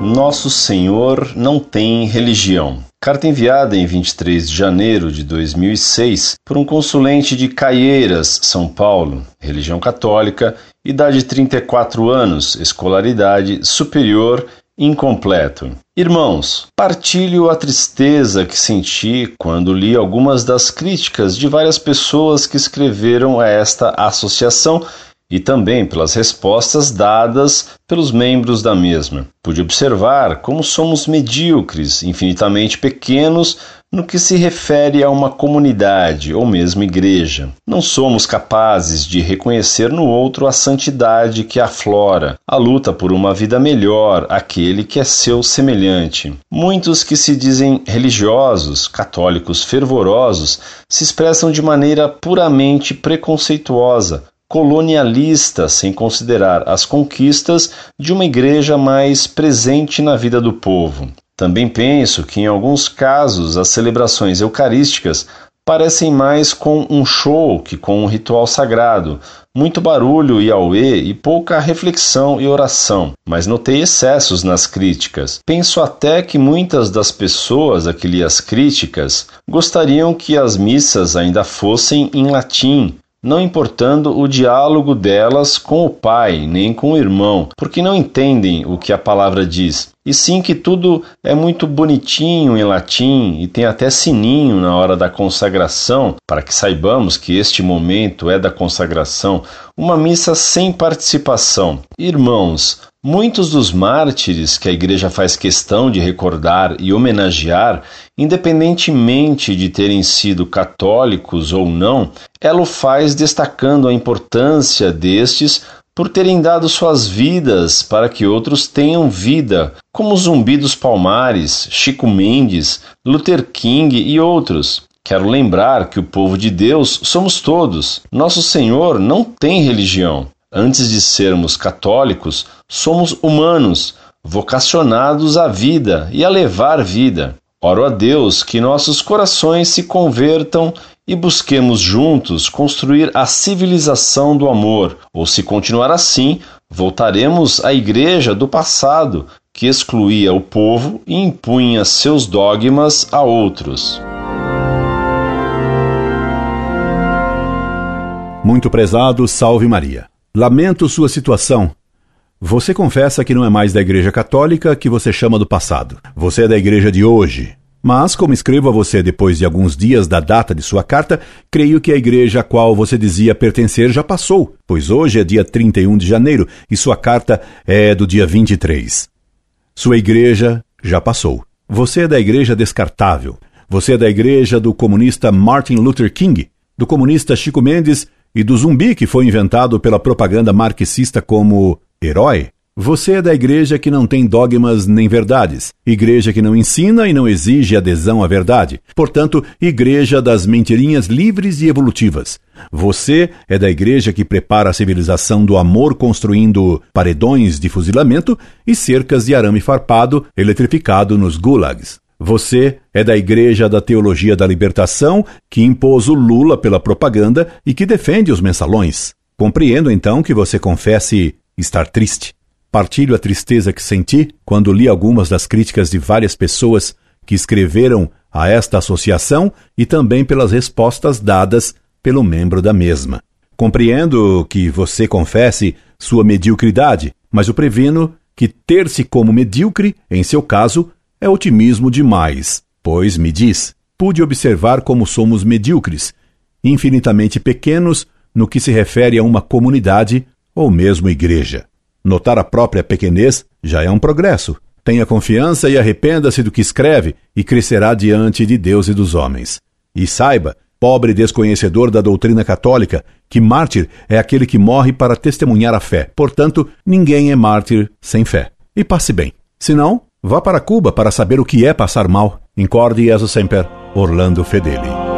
Nosso Senhor não tem religião. Carta enviada em 23 de janeiro de 2006 por um consulente de Caieiras, São Paulo, religião católica, idade 34 anos, escolaridade superior incompleto. Irmãos, partilho a tristeza que senti quando li algumas das críticas de várias pessoas que escreveram a esta associação e também pelas respostas dadas pelos membros da mesma. Pude observar como somos medíocres, infinitamente pequenos no que se refere a uma comunidade ou mesmo igreja. Não somos capazes de reconhecer no outro a santidade que aflora, a luta por uma vida melhor, aquele que é seu semelhante. Muitos que se dizem religiosos, católicos fervorosos, se expressam de maneira puramente preconceituosa, colonialista, sem considerar as conquistas de uma igreja mais presente na vida do povo. Também penso que, em alguns casos, as celebrações eucarísticas parecem mais com um show que com um ritual sagrado, muito barulho e auê e pouca reflexão e oração, mas notei excessos nas críticas. Penso até que muitas das pessoas a que li as críticas gostariam que as missas ainda fossem em latim, não importando o diálogo delas com o pai nem com o irmão, porque não entendem o que a palavra diz. E sim que tudo é muito bonitinho em latim e tem até sininho na hora da consagração, para que saibamos que este momento é da consagração, uma missa sem participação. Irmãos, Muitos dos mártires que a Igreja faz questão de recordar e homenagear, independentemente de terem sido católicos ou não, ela o faz destacando a importância destes por terem dado suas vidas para que outros tenham vida, como Zumbi dos Palmares, Chico Mendes, Luther King e outros. Quero lembrar que o povo de Deus somos todos. Nosso Senhor não tem religião. Antes de sermos católicos, somos humanos, vocacionados à vida e a levar vida. Oro a Deus que nossos corações se convertam e busquemos juntos construir a civilização do amor, ou se continuar assim, voltaremos à igreja do passado, que excluía o povo e impunha seus dogmas a outros. Muito prezado, salve Maria. Lamento sua situação. Você confessa que não é mais da Igreja Católica que você chama do passado. Você é da Igreja de hoje. Mas, como escrevo a você depois de alguns dias da data de sua carta, creio que a igreja a qual você dizia pertencer já passou, pois hoje é dia 31 de janeiro e sua carta é do dia 23. Sua igreja já passou. Você é da igreja descartável. Você é da igreja do comunista Martin Luther King, do comunista Chico Mendes e do zumbi que foi inventado pela propaganda marxista como herói? Você é da igreja que não tem dogmas nem verdades, igreja que não ensina e não exige adesão à verdade, portanto, igreja das mentirinhas livres e evolutivas. Você é da igreja que prepara a civilização do amor construindo paredões de fuzilamento e cercas de arame farpado eletrificado nos gulags. Você é da Igreja da Teologia da Libertação, que impôs o Lula pela propaganda e que defende os mensalões. Compreendo então que você confesse estar triste. Partilho a tristeza que senti quando li algumas das críticas de várias pessoas que escreveram a esta associação e também pelas respostas dadas pelo membro da mesma. Compreendo que você confesse sua mediocridade, mas o previno que ter-se como medíocre, em seu caso, é otimismo demais, pois, me diz, pude observar como somos medíocres, infinitamente pequenos no que se refere a uma comunidade ou mesmo igreja. Notar a própria pequenez já é um progresso. Tenha confiança e arrependa-se do que escreve e crescerá diante de Deus e dos homens. E saiba, pobre desconhecedor da doutrina católica, que mártir é aquele que morre para testemunhar a fé. Portanto, ninguém é mártir sem fé. E passe bem. Senão, Vá para Cuba para saber o que é passar mal. Incorde Jesus Semper, Orlando Fedeli.